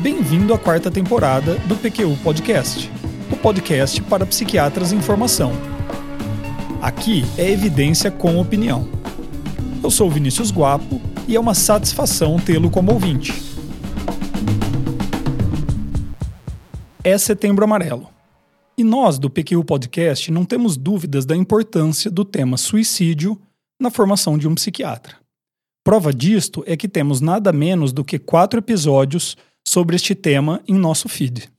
Bem-vindo à quarta temporada do PQU Podcast, o podcast para psiquiatras em formação. Aqui é evidência com opinião. Eu sou Vinícius Guapo e é uma satisfação tê-lo como ouvinte. É Setembro Amarelo. E nós, do PQU Podcast, não temos dúvidas da importância do tema suicídio na formação de um psiquiatra. Prova disto é que temos nada menos do que quatro episódios sobre este tema em nosso feed.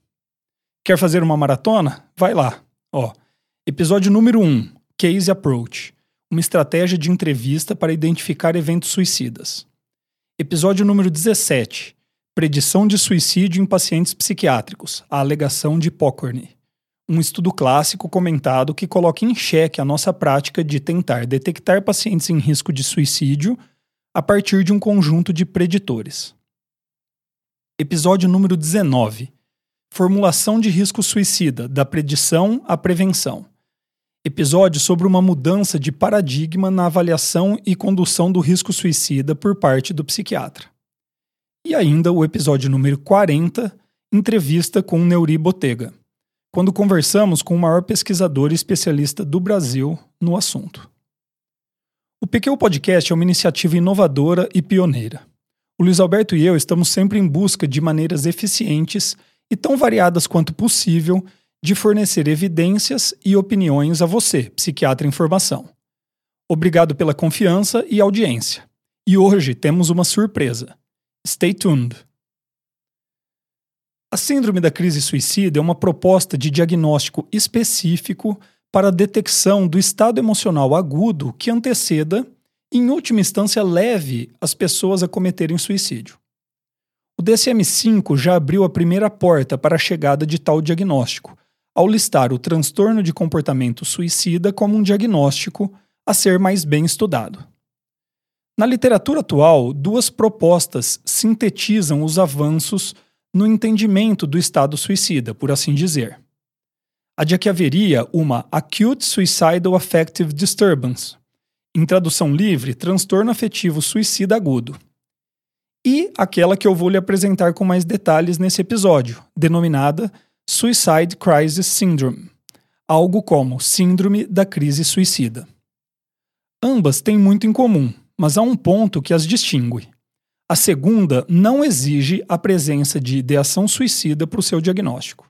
Quer fazer uma maratona? Vai lá. Ó, episódio número 1, Case Approach, uma estratégia de entrevista para identificar eventos suicidas. Episódio número 17, Predição de suicídio em pacientes psiquiátricos, a alegação de Pokorny. Um estudo clássico comentado que coloca em xeque a nossa prática de tentar detectar pacientes em risco de suicídio a partir de um conjunto de preditores. Episódio número 19. Formulação de risco suicida, da predição à prevenção. Episódio sobre uma mudança de paradigma na avaliação e condução do risco suicida por parte do psiquiatra. E ainda o episódio número 40, entrevista com Neuri Botega, quando conversamos com o maior pesquisador e especialista do Brasil no assunto. O PQ Podcast é uma iniciativa inovadora e pioneira. O Luiz Alberto e eu estamos sempre em busca de maneiras eficientes e tão variadas quanto possível de fornecer evidências e opiniões a você, psiquiatra em formação. Obrigado pela confiança e audiência. E hoje temos uma surpresa. Stay tuned! A Síndrome da Crise Suicida é uma proposta de diagnóstico específico para a detecção do estado emocional agudo que anteceda em última instância, leve as pessoas a cometerem suicídio. O DSM-5 já abriu a primeira porta para a chegada de tal diagnóstico, ao listar o transtorno de comportamento suicida como um diagnóstico a ser mais bem estudado. Na literatura atual, duas propostas sintetizam os avanços no entendimento do estado suicida, por assim dizer. A de que haveria uma Acute Suicidal Affective Disturbance, em tradução livre, transtorno afetivo suicida agudo. E aquela que eu vou lhe apresentar com mais detalhes nesse episódio, denominada Suicide Crisis Syndrome, algo como Síndrome da Crise Suicida. Ambas têm muito em comum, mas há um ponto que as distingue. A segunda não exige a presença de ideação suicida para o seu diagnóstico.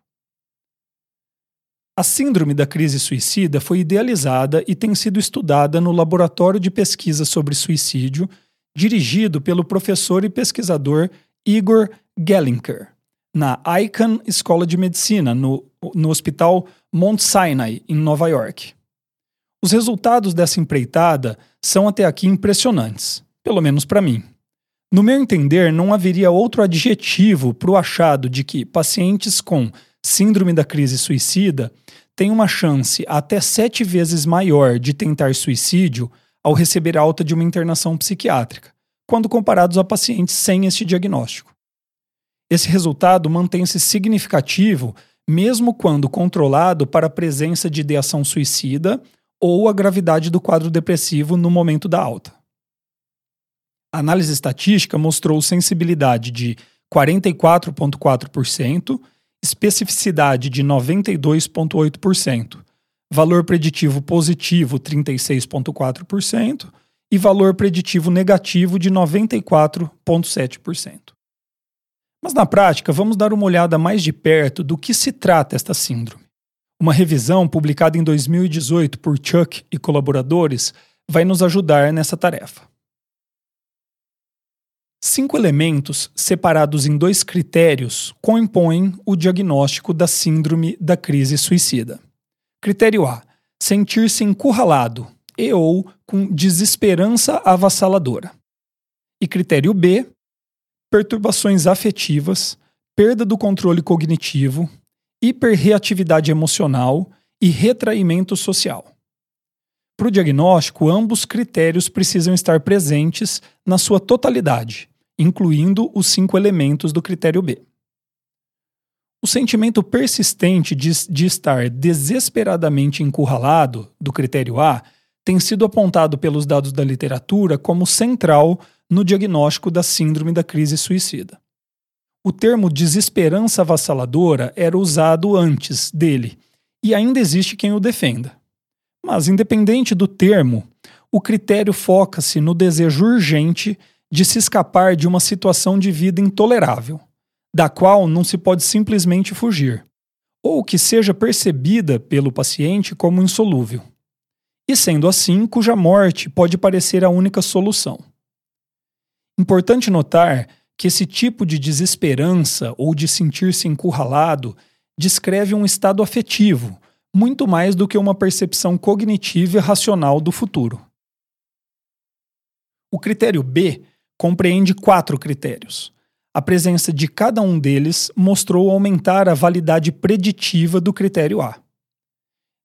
A síndrome da crise suicida foi idealizada e tem sido estudada no Laboratório de Pesquisa sobre Suicídio, dirigido pelo professor e pesquisador Igor Gellinker, na Icahn Escola de Medicina, no, no Hospital Mount Sinai, em Nova York. Os resultados dessa empreitada são até aqui impressionantes, pelo menos para mim. No meu entender, não haveria outro adjetivo para o achado de que pacientes com síndrome da crise suicida têm uma chance até sete vezes maior de tentar suicídio ao receber alta de uma internação psiquiátrica, quando comparados a pacientes sem este diagnóstico. Esse resultado mantém-se significativo mesmo quando controlado para a presença de ideação suicida ou a gravidade do quadro depressivo no momento da alta. A análise estatística mostrou sensibilidade de 44,4% especificidade de 92,8%, valor preditivo positivo 36,4% e valor preditivo negativo de 94,7%. Mas na prática, vamos dar uma olhada mais de perto do que se trata esta síndrome. Uma revisão publicada em 2018 por Chuck e colaboradores vai nos ajudar nessa tarefa. Cinco elementos, separados em dois critérios, compõem o diagnóstico da síndrome da crise suicida. Critério A: sentir-se encurralado e ou com desesperança avassaladora. E critério B: perturbações afetivas, perda do controle cognitivo, hiperreatividade emocional e retraimento social. Para o diagnóstico, ambos critérios precisam estar presentes na sua totalidade, incluindo os cinco elementos do critério B. O sentimento persistente de, de estar desesperadamente encurralado, do critério A, tem sido apontado pelos dados da literatura como central no diagnóstico da síndrome da crise suicida. o termo desesperança avassaladora era usado antes dele, e ainda existe quem o defenda. Mas, independente do termo, o critério foca-se no desejo urgente de se escapar de uma situação de vida intolerável, da qual não se pode simplesmente fugir, ou que seja percebida pelo paciente como insolúvel. E sendo assim, cuja morte pode parecer a única solução. Importante notar que esse tipo de desesperança ou de sentir-se encurralado descreve um estado afetivo, muito mais do que uma percepção cognitiva e racional do futuro. O critério B compreende quatro critérios. A presença de cada um deles mostrou aumentar a validade preditiva do critério A.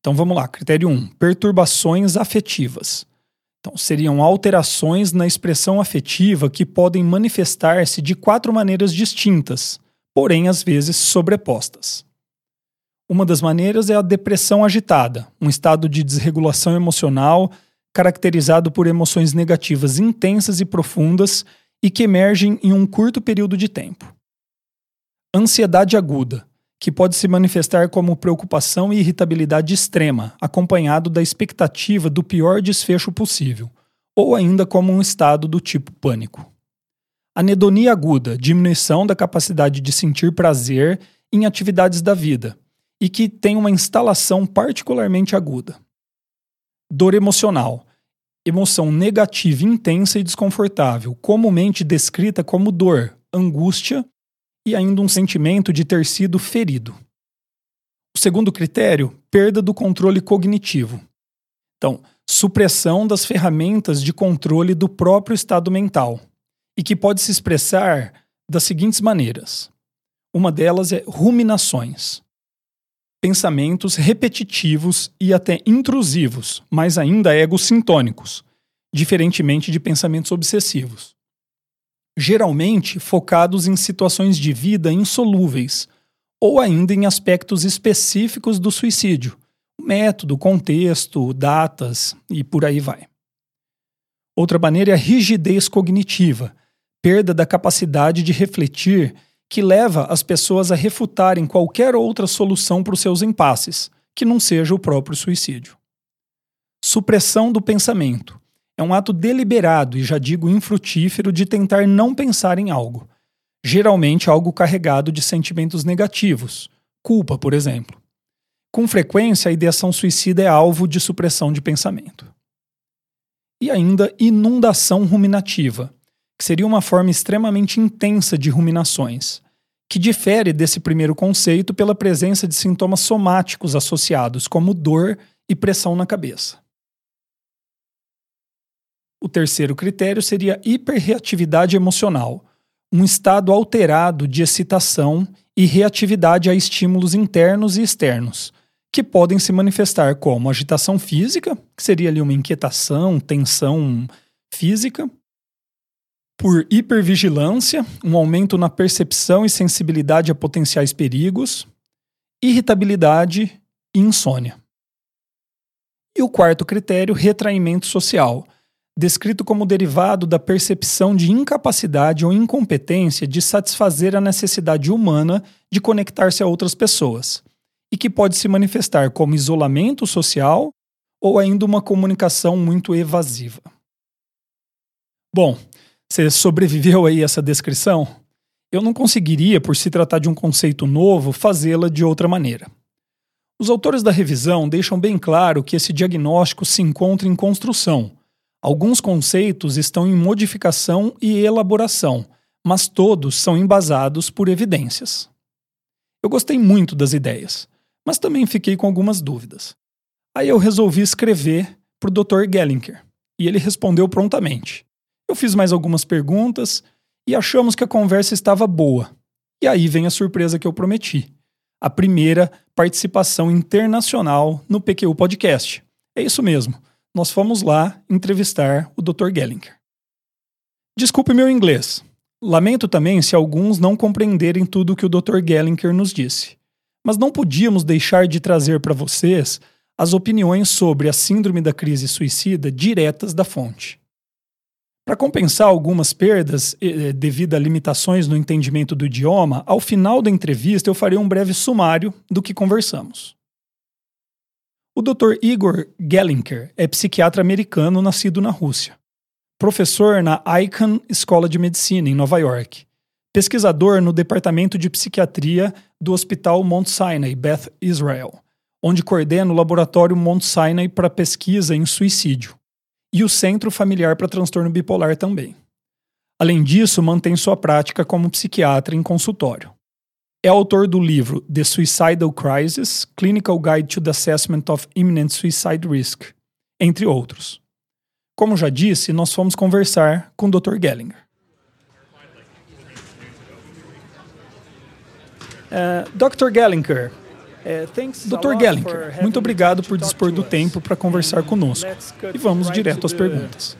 Então vamos lá, critério 1: perturbações afetivas. Então, seriam alterações na expressão afetiva que podem manifestar-se de quatro maneiras distintas, porém às vezes sobrepostas. Uma das maneiras é a depressão agitada, um estado de desregulação emocional caracterizado por emoções negativas intensas e profundas e que emergem em um curto período de tempo. Ansiedade aguda, que pode se manifestar como preocupação e irritabilidade extrema, acompanhado da expectativa do pior desfecho possível, ou ainda como um estado do tipo pânico. Anedonia aguda, diminuição da capacidade de sentir prazer em atividades da vida, e que tem uma instalação particularmente aguda. Dor emocional, emoção negativa intensa e desconfortável, comumente descrita como dor, angústia e ainda um sentimento de ter sido ferido. O segundo critério, perda do controle cognitivo. Então, supressão das ferramentas de controle do próprio estado mental, e que pode se expressar das seguintes maneiras. Uma delas é ruminações. Pensamentos repetitivos e até intrusivos, mas ainda egocintônicos, diferentemente de pensamentos obsessivos geralmente focados em situações de vida insolúveis, ou ainda em aspectos específicos do suicídio, método, contexto, datas e por aí vai. Outra maneira é a rigidez cognitiva, perda da capacidade de refletir que leva as pessoas a refutarem qualquer outra solução para os seus impasses, que não seja o próprio suicídio. Supressão do pensamento, é um ato deliberado e já digo infrutífero de tentar não pensar em algo, geralmente algo carregado de sentimentos negativos, culpa, por exemplo. Com frequência, a ideação suicida é alvo de supressão de pensamento. E ainda inundação ruminativa, que seria uma forma extremamente intensa de ruminações, que difere desse primeiro conceito pela presença de sintomas somáticos associados, como dor e pressão na cabeça. O terceiro critério seria hiperreatividade emocional, um estado alterado de excitação e reatividade a estímulos internos e externos, que podem se manifestar como agitação física, que seria ali uma inquietação, tensão física, por hipervigilância, um aumento na percepção e sensibilidade a potenciais perigos, irritabilidade e insônia. E o quarto critério, retraimento social, descrito como derivado da percepção de incapacidade ou incompetência de satisfazer a necessidade humana de conectar-se a outras pessoas, e que pode se manifestar como isolamento social ou ainda uma comunicação muito evasiva. Bom, você sobreviveu aí a essa descrição? Eu não conseguiria, por se tratar de um conceito novo, fazê-la de outra maneira. Os autores da revisão deixam bem claro que esse diagnóstico se encontra em construção Alguns conceitos estão em modificação e elaboração, mas todos são embasados por evidências. Eu gostei muito das ideias, mas também fiquei com algumas dúvidas. Aí eu resolvi escrever para o Dr. Gellinker e ele respondeu prontamente. Eu fiz mais algumas perguntas e achamos que a conversa estava boa. E aí vem a surpresa que eu prometi: a primeira participação internacional no PQ Podcast. É isso mesmo nós fomos lá entrevistar o Dr. Gellinger. Desculpe meu inglês. Lamento também se alguns não compreenderem tudo o que o Dr. Gellinger nos disse. Mas não podíamos deixar de trazer para vocês as opiniões sobre a síndrome da crise suicida diretas da fonte. Para compensar algumas perdas eh, devido a limitações no entendimento do idioma, ao final da entrevista eu farei um breve sumário do que conversamos. O Dr. Igor Gellinker é psiquiatra americano nascido na Rússia. Professor na Icahn Escola de Medicina, em Nova York. Pesquisador no Departamento de Psiquiatria do Hospital Mount Sinai, Beth Israel, onde coordena o Laboratório Mount Sinai para pesquisa em suicídio e o Centro Familiar para Transtorno Bipolar também. Além disso, mantém sua prática como psiquiatra em consultório. É autor do livro The Suicidal Crisis Clinical Guide to the Assessment of Imminent Suicide Risk, entre outros. Como já disse, nós fomos conversar com o Dr. Gellinger. Uh, Dr. Gellinger, é, Dr. Gellinker, muito obrigado por dispor do tempo para conversar conosco. E vamos direto às perguntas.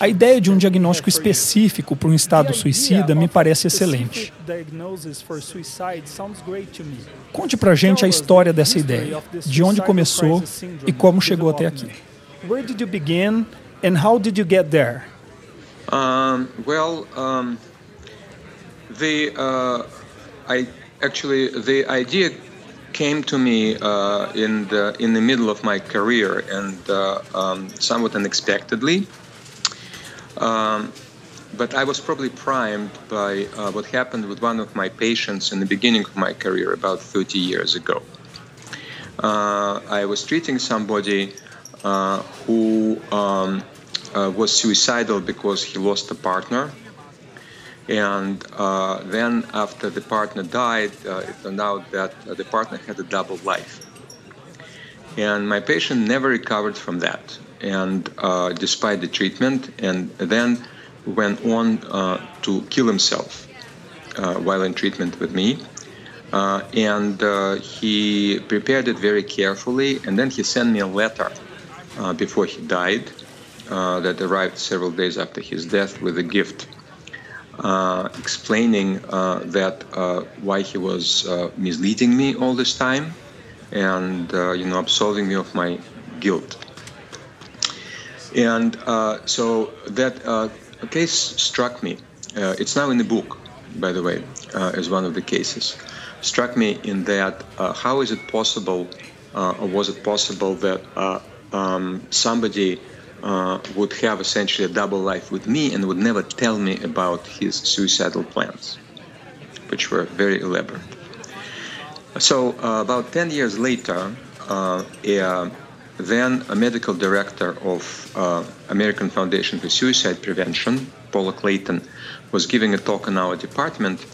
A ideia de um diagnóstico específico para um estado suicida me parece excelente. Conte para a gente a história dessa ideia, de onde começou e como chegou até aqui. Where did you begin and how did you get there? Um, well, um, the uh, I actually the idea came to me uh, in the in the middle of my career and uh, um, somewhat unexpectedly. Um, but I was probably primed by uh, what happened with one of my patients in the beginning of my career about 30 years ago. Uh, I was treating somebody uh, who um, uh, was suicidal because he lost a partner and uh, then, after the partner died, uh, it turned out that uh, the partner had a double life. And my patient never recovered from that, and uh, despite the treatment, and then went on uh, to kill himself uh, while in treatment with me. and he prepared it very carefully, and then he sent me a letter before he died that arrived several days after his death with a gift uh, explaining uh, that uh, why he was uh, misleading me all this time, and uh, you know absolving me of my guilt. And so that case struck me. it's now in the book, by the way, as one of the cases. Struck me in that how is it possible, or was it possible that um, somebody uh, would have essentially a double life with me and would never tell me about his suicidal plans, which were very elaborate. So, uh, about 10 years later, uh, a, then a medical director of uh, American Foundation for Suicide Prevention, Paula Clayton, was giving a talk in our department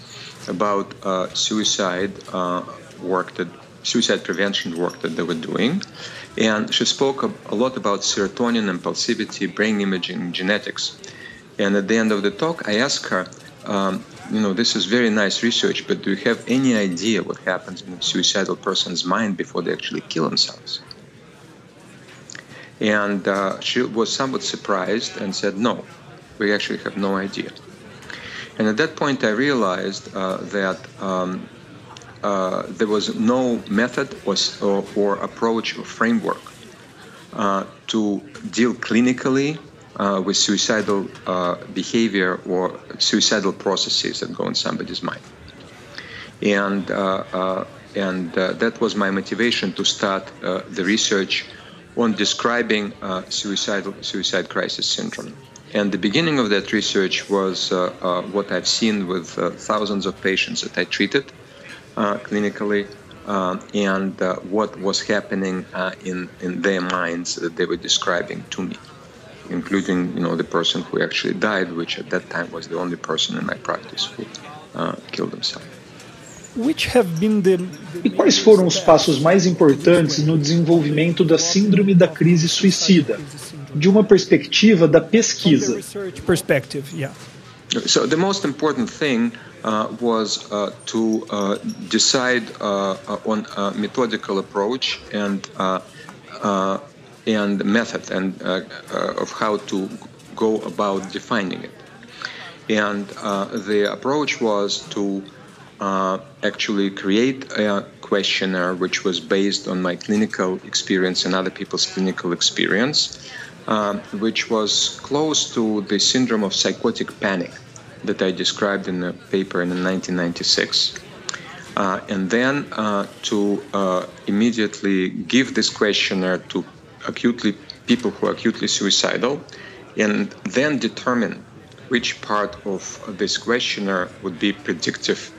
about uh, suicide uh, work that suicide prevention work that they were doing and she spoke a, lot about serotonin, impulsivity, brain imaging, genetics. And at the end of the talk, I asked her, um, you know, this is very nice research, but do you have any idea what happens in a suicidal person's mind before they actually kill themselves? And uh, she was somewhat surprised and said, no, we actually have no idea. And at that point, I realized uh, that um, uh, there was no method or, or, or approach or framework uh, to deal clinically uh, with suicidal uh, behavior or suicidal processes that go in somebody's mind. And, uh, uh, and that was my motivation to start the research on describing suicidal, suicide crisis syndrome. And the beginning of that research was what I've seen with thousands of patients that I treated uh, clinically uh, and uh, what was happening in, in their minds that they were describing to me, including you know the person who actually died, which at that time was the only person in my practice who killed himself. E quais foram os passos mais importantes no desenvolvimento da síndrome da crise suicida, de uma perspectiva da pesquisa? So the most important thing uh, was uh, to uh, decide uh, on a methodical approach and uh, uh, and method and of how to go about defining it. And the approach was to actually create a questionnaire which was based on my clinical experience and other people's clinical experience which was close to the syndrome of psychotic panic that I described in a paper in 1996. Uh, and then uh, to uh, immediately give this questionnaire to acutely people who are acutely suicidal, and then determine which part of this questionnaire would be predictive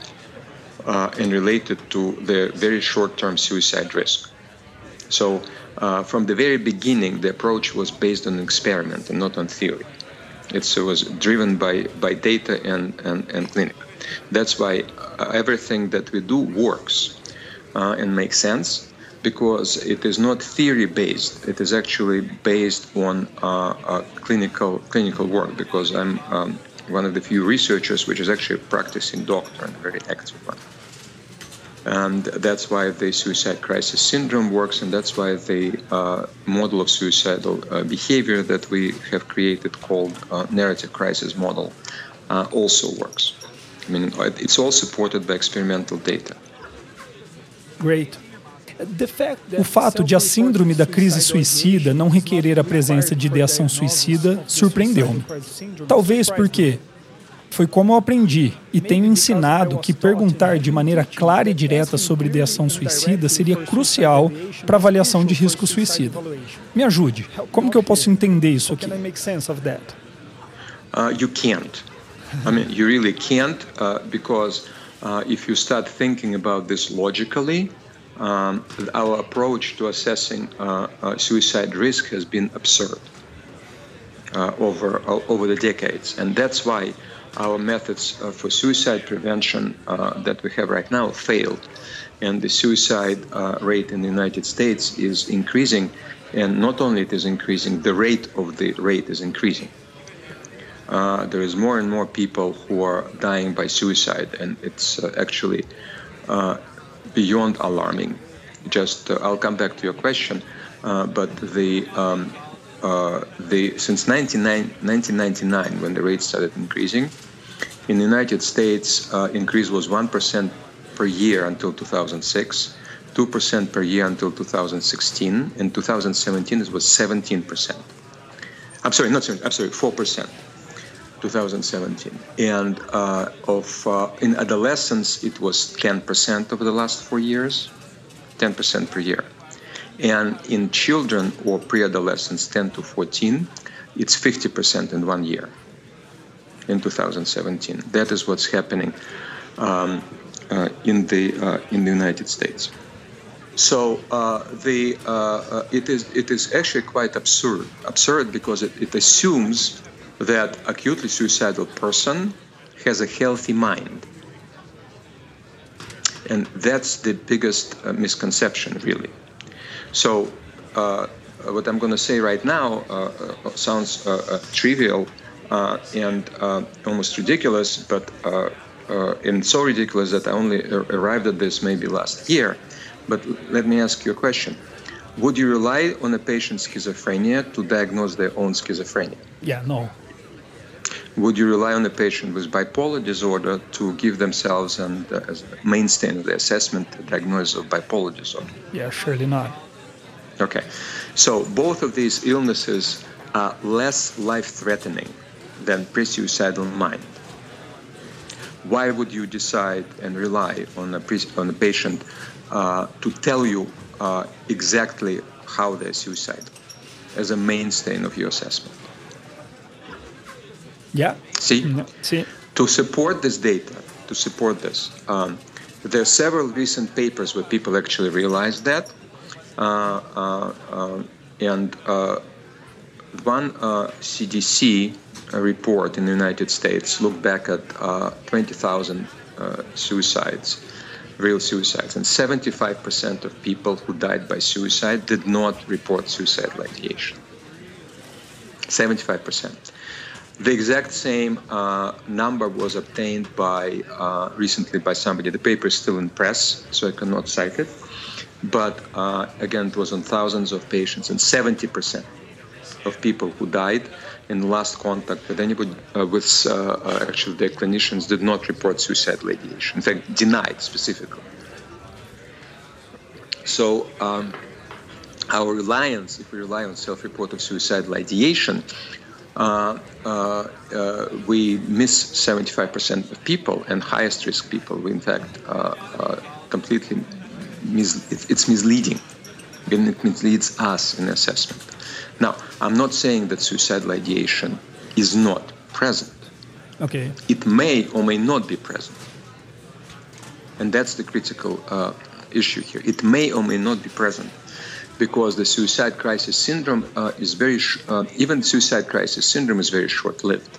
uh, and related to the very short-term suicide risk. So, uh, from the very beginning, the approach was based on experiment and not on theory. It's, it was driven by, by data and, and, and clinic. That's why everything that we do works uh, and makes sense because it is not theory based. It is actually based on uh, uh, clinical clinical work. Because I'm um, one of the few researchers which is actually a practicing doctor and a very active one. And that's why the suicide crisis syndrome works, and that's why the uh, model of suicidal uh, behavior that we have created called uh, narrative crisis model uh, also works. I mean, it's all supported by experimental data. Great. O fato de a síndrome da crise suicida não requerer a presença de ideação suicida surpreendeu-me. Talvez porque foi como eu aprendi e tenho ensinado que perguntar de maneira clara e direta sobre ideação suicida seria crucial para avaliação de risco suicida. Me ajude. Como que eu posso entender isso aqui? Uh, you can't. I mean, you really can't uh, because uh, if you start thinking about this logically, um, our approach to assessing uh, uh, suicide risk has been absurd uh, over over the decades, and that's why our methods uh, for suicide prevention uh, that we have right now failed, and the suicide uh, rate in the United States is increasing, and not only it is increasing, the rate of the rate is increasing. there is more and more people who are dying by suicide, and it's actually beyond alarming. Just uh, I'll come back to your question, uh, but the um, uh, the since 1999 when the rate started increasing, in the United States uh, increase was one percent per year until 2006. 2% per year until 2016. In 2017, it was 17%. I'm sorry, not 17, I'm sorry, 4%. 2017. And uh, of uh, in adolescence, it was 10% over the last four years, 10% per year. And in children or pre-adolescents, 10 to 14, it's 50% in one year. In 2017, that is what's happening um, uh, in the uh, in the United States. So uh, the uh, uh, it is it is actually quite absurd absurd because it, it assumes that acutely suicidal person has a healthy mind. And that's the biggest uh, misconception, really. So, what I'm going to say right now sounds trivial Uh, and uh, almost ridiculous, but uh, and so ridiculous that I only arrived at this maybe last year. But let me ask you a question. Would you rely on a patient's schizophrenia to diagnose their own schizophrenia? Yeah, no. Would you rely on a patient with bipolar disorder to give themselves and uh, as a mainstay of the assessment a diagnosis of bipolar disorder? Yeah, surely not. Okay, so both of these illnesses are less life-threatening than pre-suicidal mind. Why would you decide and rely on a, pre- on a patient uh, to tell you uh, exactly how they're suicidal as a mainstay of your assessment? Yeah. See? Yeah. See? To support this data, to support this, um, there are several recent papers where people actually realize that. Uh, uh, uh, and uh, one CDC uh, report in the United States looked back at uh, 20,000 suicides, real suicides, and 75% of people who died by suicide did not report suicidal ideation. 75%. The exact same uh, number was obtained by uh, recently by somebody. The paper is still in press, so I cannot cite it. But uh, again, it was on thousands of patients, and 70% of people who died in last contact with anybody uh, with uh, uh, actually their clinicians did not report suicidal ideation. In fact, denied specifically. So. Um, our reliance, if we rely on self-reported suicidal ideation, uh, uh, uh, we miss 75% of people and highest risk people. We, in fact, uh, uh, completely mis- it's misleading. And it misleads us in assessment. Now, I'm not saying that suicidal ideation is not present. Okay. It may or may not be present. And that's the critical uh, issue here. It may or may not be present because the suicide crisis syndrome uh, is very, sh- uh, even suicide crisis syndrome is very short lived.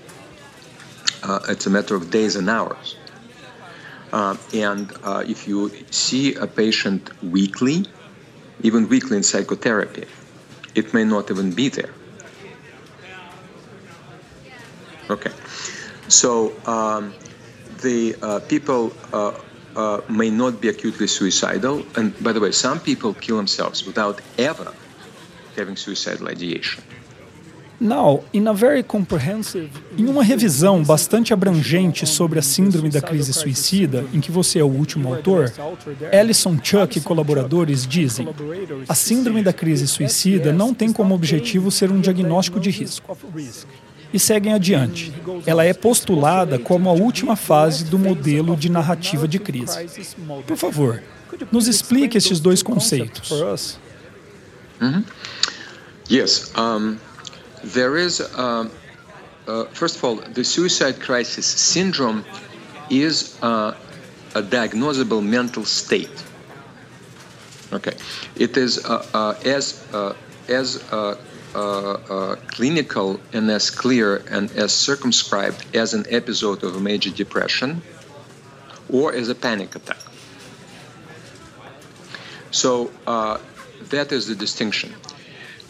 Uh, it's a matter of days and hours. Uh, and uh, if you see a patient weekly, even weekly in psychotherapy, it may not even be there. Okay. So um, the uh, people uh, uh, may not be acutely suicidal. And by the way, some people kill themselves without ever having suicidal ideation. Now, in a very comprehensive, em uma revisão bastante abrangente sobre a síndrome da crise suicida, em que você é o último autor, Ellison Chuck e colaboradores dizem: a síndrome da crise suicida não tem como objetivo ser um diagnóstico de risco. E seguem adiante. Ela é postulada como a última fase do modelo de narrativa de crise. Por favor, nos explique estes dois conceitos. Mm-hmm. Yes. Um, there is, uh, uh, first of all, the suicide crisis syndrome is uh, a diagnosable mental state. Okay, it is uh, uh, as uh, as clinical and as clear and as circumscribed as an episode of a major depression or as a panic attack. So that is the distinction.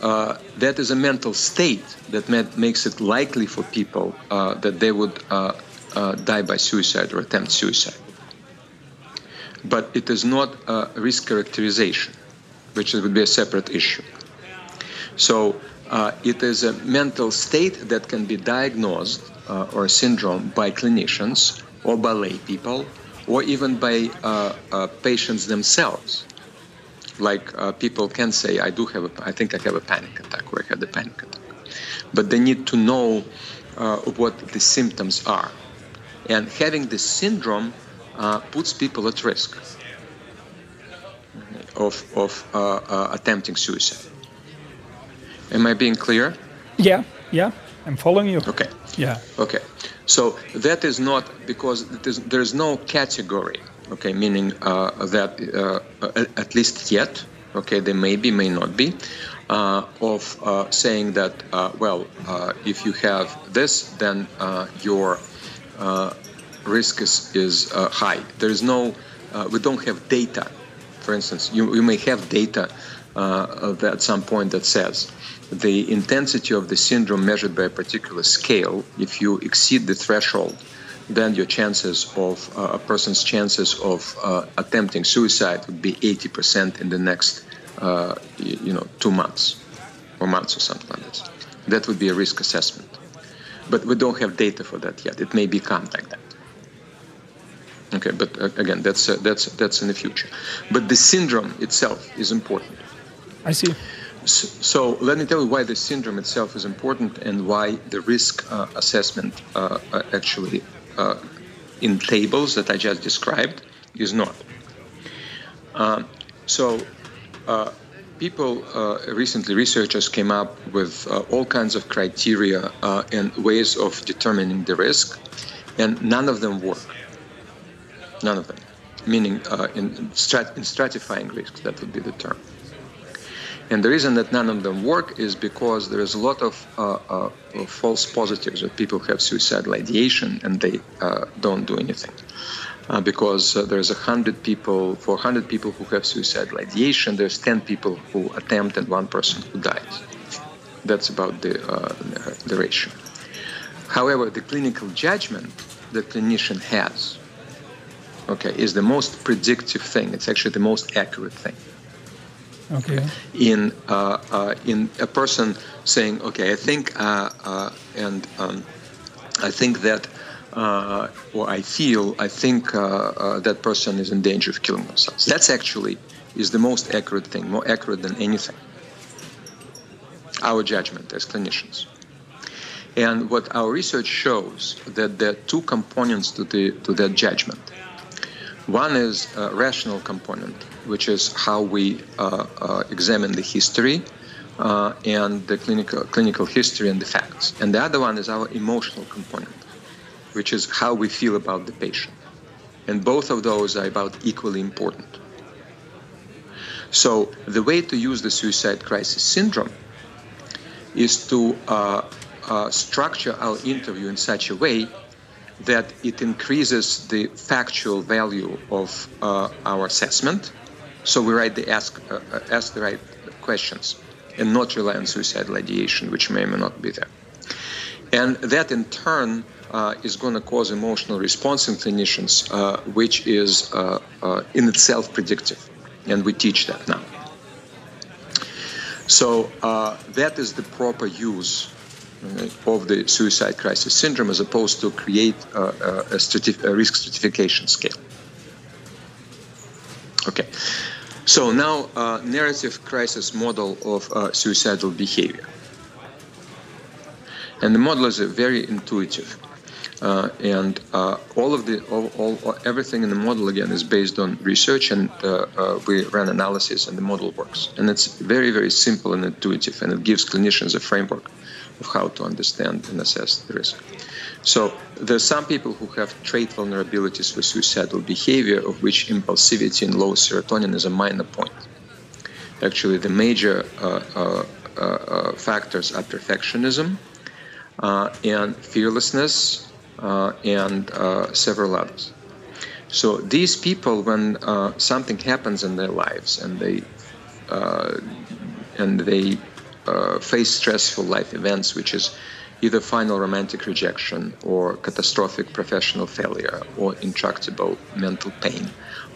Uh, that is a mental state that makes it likely for people uh, that they would uh, uh, die by suicide or attempt suicide. But it is not a risk characterization, which would be a separate issue. So uh, it is a mental state that can be diagnosed or a syndrome by clinicians or by lay people or even by patients themselves like uh, people can say, I do have, a, I think I have a panic attack, or I had a panic attack. But they need to know uh, what the symptoms are. And having this syndrome uh, puts people at risk of, of uh, uh, attempting suicide. Am I being clear? Yeah, yeah, I'm following you. Okay. Yeah. Okay. So that is not because there's no category okay, meaning uh, that uh, at least yet, okay, there may be, may not be, uh, of uh, saying that, uh, well, uh, if you have this, then your risk is, is high. There is no, we don't have data. For instance, you, you may have data at some point that says the intensity of the syndrome measured by a particular scale, if you exceed the threshold, then your chances of uh, a person's chances of uh, attempting suicide would be 80% in the next, uh, you know, two months or months or something like this. That would be a risk assessment. But we don't have data for that yet. It may become like that. Okay, but uh, again, that's uh, that's that's in the future. But the syndrome itself is important. I see. So, so let me tell you why the syndrome itself is important and why the risk uh, assessment actually uh, in tables that I just described is not. Um, so, uh, people uh, recently, researchers came up with uh, all kinds of criteria uh, and ways of determining the risk, and none of them work. None of them, meaning uh, in, strat- in stratifying risks, that would be the term. And the reason that none of them work is because there is a lot of, uh, uh, false positives that people have suicidal ideation and they uh, don't do anything. Uh, because uh, there's 100 people, for 100 people who have suicidal ideation, there's 10 people who attempt and one person who dies. That's about the, uh, the ratio. However, the clinical judgment the clinician has, okay, is the most predictive thing. It's actually the most accurate thing okay. in uh, uh, in a person saying, okay, I think uh, uh and um, I think that. Uh, or I feel, I think uh, that person is in danger of killing themselves. That's actually is the most accurate thing, more accurate than anything. our judgment as clinicians. And what our research shows that there are two components to the to that judgment. One is a rational component, which is how we uh, uh, examine the history uh, and the clinical clinical history and the facts. And the other one is our emotional component, which is how we feel about the patient. And both of those are about equally important. So the way to use the suicide crisis syndrome is to uh, uh, structure our interview in such a way that it increases the factual value of uh, our assessment. So we write the ask uh, uh, ask the right questions and not rely on suicidal ideation, which may or may not be there. And that in turn uh, is going to cause emotional response in clinicians, uh, which is uh, in itself predictive. And we teach that now. So that is the proper use of the suicide crisis syndrome as opposed to create a, a, a, a risk stratification scale. Okay, so now uh, narrative crisis model of uh, suicidal behavior. And the model is very intuitive. Uh, and uh, all of the all, all, everything in the model again is based on research and uh, uh, we ran analysis and the model works and it's very very simple and intuitive and it gives clinicians a framework of how to understand and assess the risk. So there are some people who have trait vulnerabilities for suicidal behavior, of which impulsivity and low serotonin is a minor point. Actually, the major uh, uh, uh, uh factors are perfectionism uh, and fearlessness uh, and several others. So these people, when something happens in their lives and they and they face stressful life events, which is either final romantic rejection or catastrophic professional failure or intractable mental pain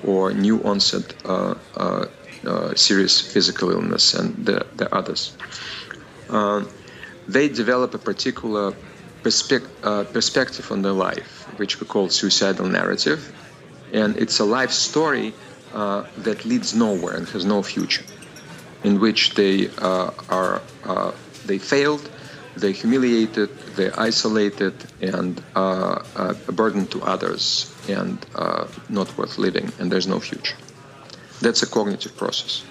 or new onset uh, uh, uh serious physical illness and the, the others. Uh, they develop a particular uh, perspective on their life, which we call suicidal narrative. And it's a life story that leads nowhere and has no future in which they uh, are uh, they failed, they humiliated, they isolated, and uh, a burden to others, and not worth living, and there's no future. That's a cognitive process.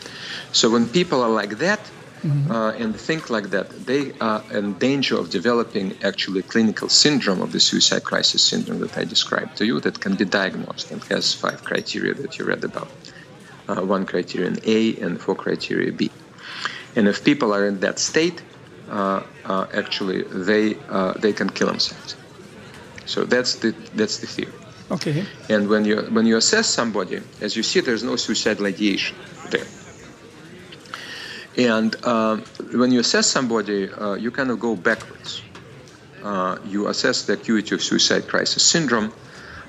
So when people are like that, Mm-hmm. Uh, and think like that, they are in danger of developing actually clinical syndrome of the suicide crisis syndrome that I described to you that can be diagnosed and has five criteria that you read about uh, one criterion A and four criteria B. And if people are in that state, uh, uh, actually they uh, they can kill themselves. So that's the that's the theory. Okay. And when you when you assess somebody, as you see, there's no suicidal ideation there. And um, when you assess somebody, uh, you kind of go backwards. Uh, you assess the acuity of suicide crisis syndrome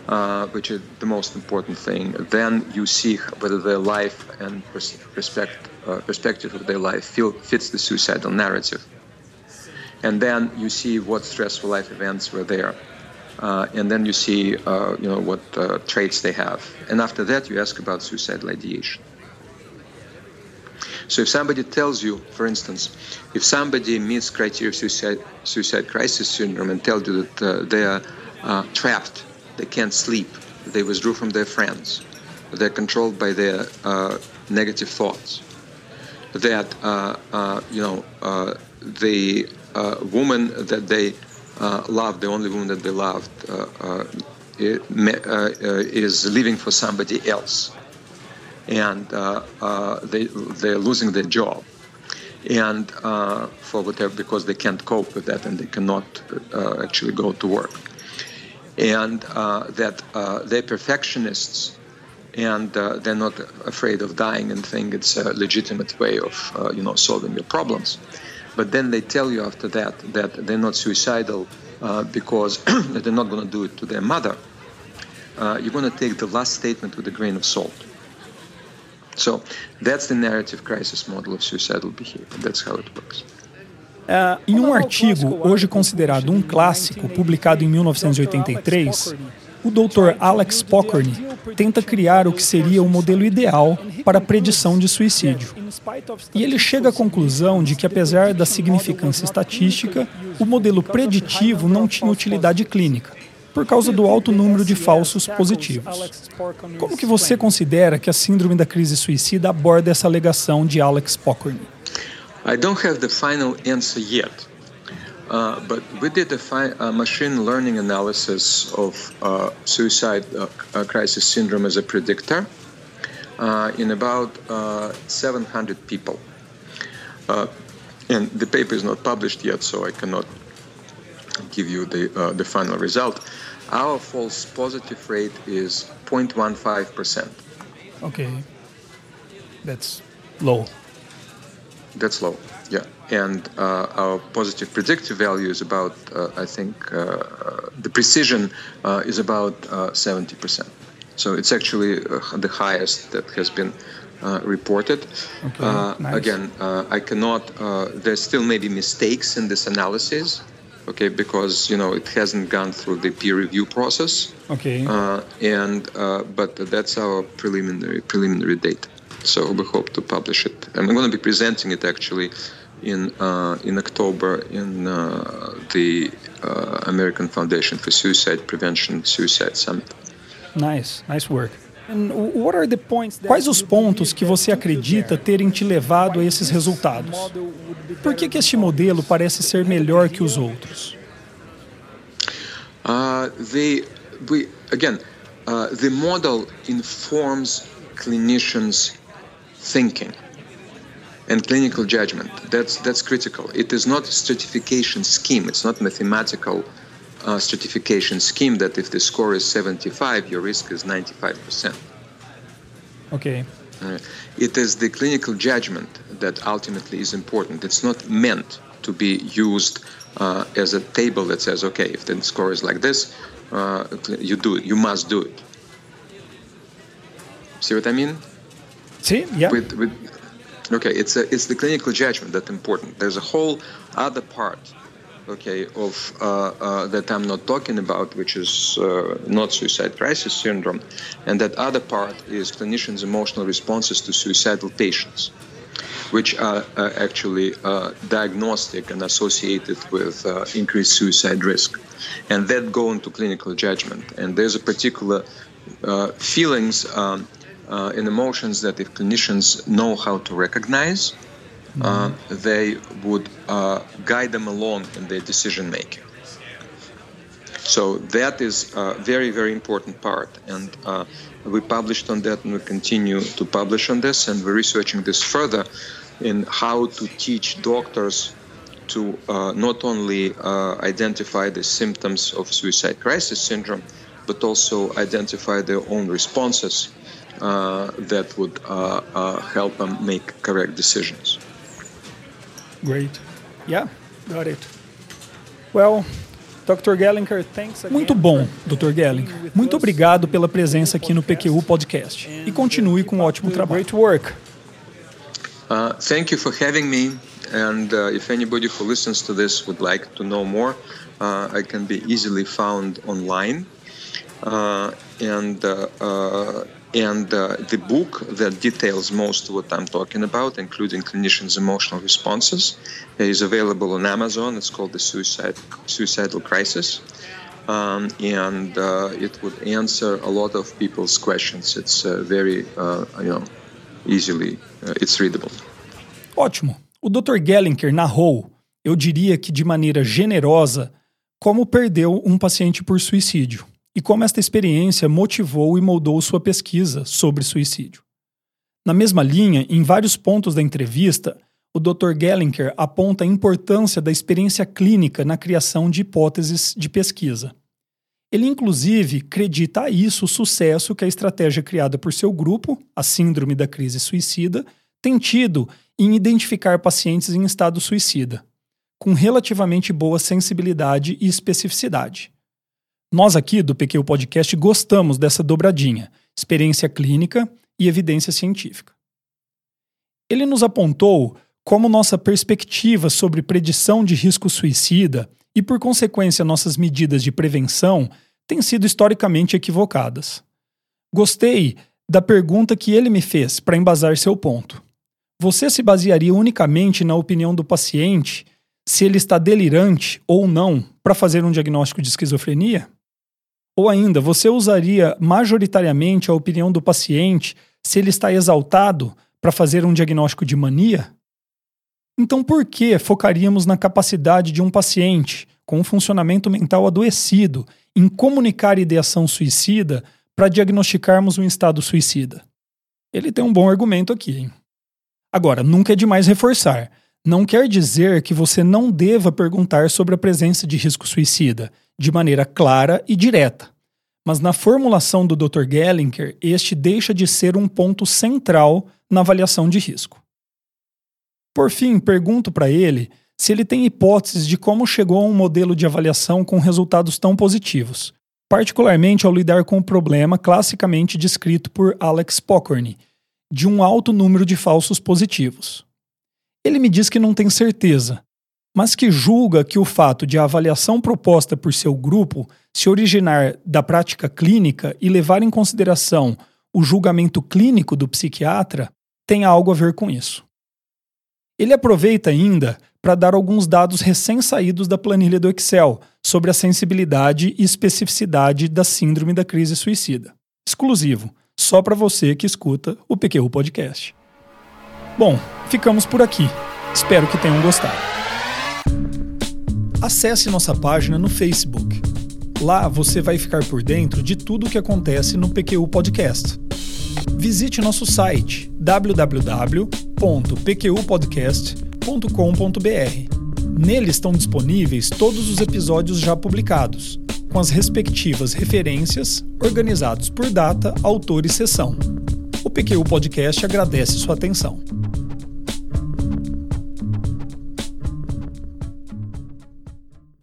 uh, which is the most important thing. Then you see whether their life and respect, uh, perspective of their life feel, fits the suicidal narrative. And then you see what stressful life events were there. Uh, and then you see, uh, you know, what uh, traits they have. And after that, you ask about suicidal ideation. So if somebody tells you, for instance, if somebody meets criteria of suicide, suicide crisis syndrome and tells you that uh, they are trapped they can't sleep. They withdrew from their friends. They're controlled by their uh, negative thoughts. That uh, uh, you know uh, the uh, woman that they uh, loved, the only woman that they loved, is living for somebody else, and they they're losing their job. And uh, for whatever because they can't cope with that and they cannot uh, actually go to work. And uh, that uh, they're perfectionists. And uh, they're not afraid of dying and think it's a legitimate way of uh, you know solving your problems but then they tell you after that that they're not suicidal uh, because they're not going to do it to their mother. Uh, you're going to take the last statement with a grain of salt. So that's the narrative crisis model of suicidal behavior. That's how it works. Uh, em um artigo, hoje considerado um clássico, publicado em 1983, o Dr. Alex Pokorny tenta criar o que seria o modelo ideal para a predição de suicídio. E ele chega à conclusão de que, apesar da significância estatística, o modelo preditivo não tinha utilidade clínica, por causa do alto número de falsos positivos. Como que você considera que a síndrome da crise suicida aborda essa alegação de Alex Pokorny? I don't have the final answer yet. Uh, but we did a, fi- a, machine learning analysis of uh, suicide uh, uh crisis syndrome as a predictor uh, in about uh, 700 people. and the paper is not published yet, so I cannot give you the, the final result. Our false positive rate is 0.15%. Okay. That's low. That's low. Yeah, and uh, our positive predictive value is about, uh, I think, uh, the precision uh, is about 70%. Uh, so it's actually uh, the highest that has been reported. Okay, nice. Again, I cannot. there's still maybe mistakes in this analysis. Okay, because you know it hasn't gone through the peer review process. Okay. and but that's our preliminary preliminary data. So we hope to publish it. I'm going to be presenting it actually in uh, in October in uh, the uh, American Foundation for Suicide Prevention Suicide Summit. Nice, nice work. Quais os pontos que você acredita terem te levado a esses resultados? Por que, que este modelo parece ser melhor que os outros? Uh, the, we, again, uh, the model informs clinicians' thinking and clinical judgment. That's that's critical. It is not a stratification scheme. It's not mathematical uh, stratification scheme that if the score is 75, your risk is 95 percent. Okay. Uh, it is the clinical judgment that ultimately is important. It's not meant to be used uh, as a table that says, okay, if the score is like this, uh, you do it. You must do it. See what I mean? See, yeah. With, with, Okay, it's a, it's the clinical judgment that's important. There's a whole other part, okay, of uh, uh, that I'm not talking about, which is uh, not suicide crisis syndrome, and that other part is clinicians' emotional responses to suicidal patients, which are actually uh, diagnostic and associated with uh, increased suicide risk, and that go into clinical judgment. And there's a particular uh, feelings. Um, uh, and emotions that if clinicians know how to recognize, uh, they would uh, guide them along in their decision making. So that is a very, very important part. And uh, we published on that and we continue to publish on this. And we're researching this further in how to teach doctors to uh, not only uh, identify the symptoms of suicide crisis syndrome, but also identify their own responses that would uh, uh, help them make correct decisions. Great. Yeah, got it. Well, Dr. Gellinker, thanks again Muito bom, Dr. Gellinker. Muito obrigado pela presença aqui no PQU Podcast. E continue com um ótimo trabalho. Great work. Uh, thank you for having me. And uh, if anybody who listens to this would like to know more, uh, I can be easily found online. and and uh, the book that details most of what I'm talking about, including clinicians' emotional responses, is available on Amazon. It's called The Suicide, Suicidal Crisis. Um, and uh, it would answer a lot of people's questions. It's uh, very, uh, you know, easily, uh, it's readable. Ótimo. O Dr. Galynker narrou, eu diria que de maneira generosa, como perdeu um paciente por suicídio e como esta experiência motivou e moldou sua pesquisa sobre suicídio. Na mesma linha, em vários pontos da entrevista, o Dr. Gellinker aponta a importância da experiência clínica na criação de hipóteses de pesquisa. Ele, inclusive, acredita a isso o sucesso que a estratégia criada por seu grupo, a Síndrome da Crise Suicida, tem tido em identificar pacientes em estado suicida, com relativamente boa sensibilidade e especificidade. Nós aqui do PQ Podcast gostamos dessa dobradinha, experiência clínica e evidência científica. Ele nos apontou como nossa perspectiva sobre predição de risco suicida e, por consequência, nossas medidas de prevenção têm sido historicamente equivocadas. Gostei da pergunta que ele me fez para embasar seu ponto. Você se basearia unicamente na opinião do paciente se ele está delirante ou não para fazer um diagnóstico de esquizofrenia? Ou ainda, você usaria majoritariamente a opinião do paciente se ele está exaltado para fazer um diagnóstico de mania? Então, por que focaríamos na capacidade de um paciente com um funcionamento mental adoecido em comunicar ideação suicida para diagnosticarmos um estado suicida? Ele tem um bom argumento aqui. Hein? Agora, nunca é demais reforçar. Não quer dizer que você não deva perguntar sobre a presença de risco suicida, de maneira clara e direta. Mas na formulação do Dr. Gellinker, este deixa de ser um ponto central na avaliação de risco. Por fim, pergunto para ele se ele tem hipóteses de como chegou a um modelo de avaliação com resultados tão positivos, particularmente ao lidar com o problema classicamente descrito por Alex Pokorny, de um alto número de falsos positivos. Ele me diz que não tem certeza, mas que julga que o fato de a avaliação proposta por seu grupo se originar da prática clínica e levar em consideração o julgamento clínico do psiquiatra tem algo a ver com isso. Ele aproveita ainda para dar alguns dados recém-saídos da planilha do Excel sobre a sensibilidade e especificidade da síndrome da crise suicida. Exclusivo, só para você que escuta o PQ Podcast. Bom, ficamos por aqui. Espero que tenham gostado. Acesse nossa página no Facebook. Lá você vai ficar por dentro de tudo o que acontece no PQU Podcast. Visite nosso site www.pqpodcast.com.br. Nele estão disponíveis todos os episódios já publicados, com as respectivas referências, organizados por data, autor e sessão. O PQU Podcast agradece sua atenção.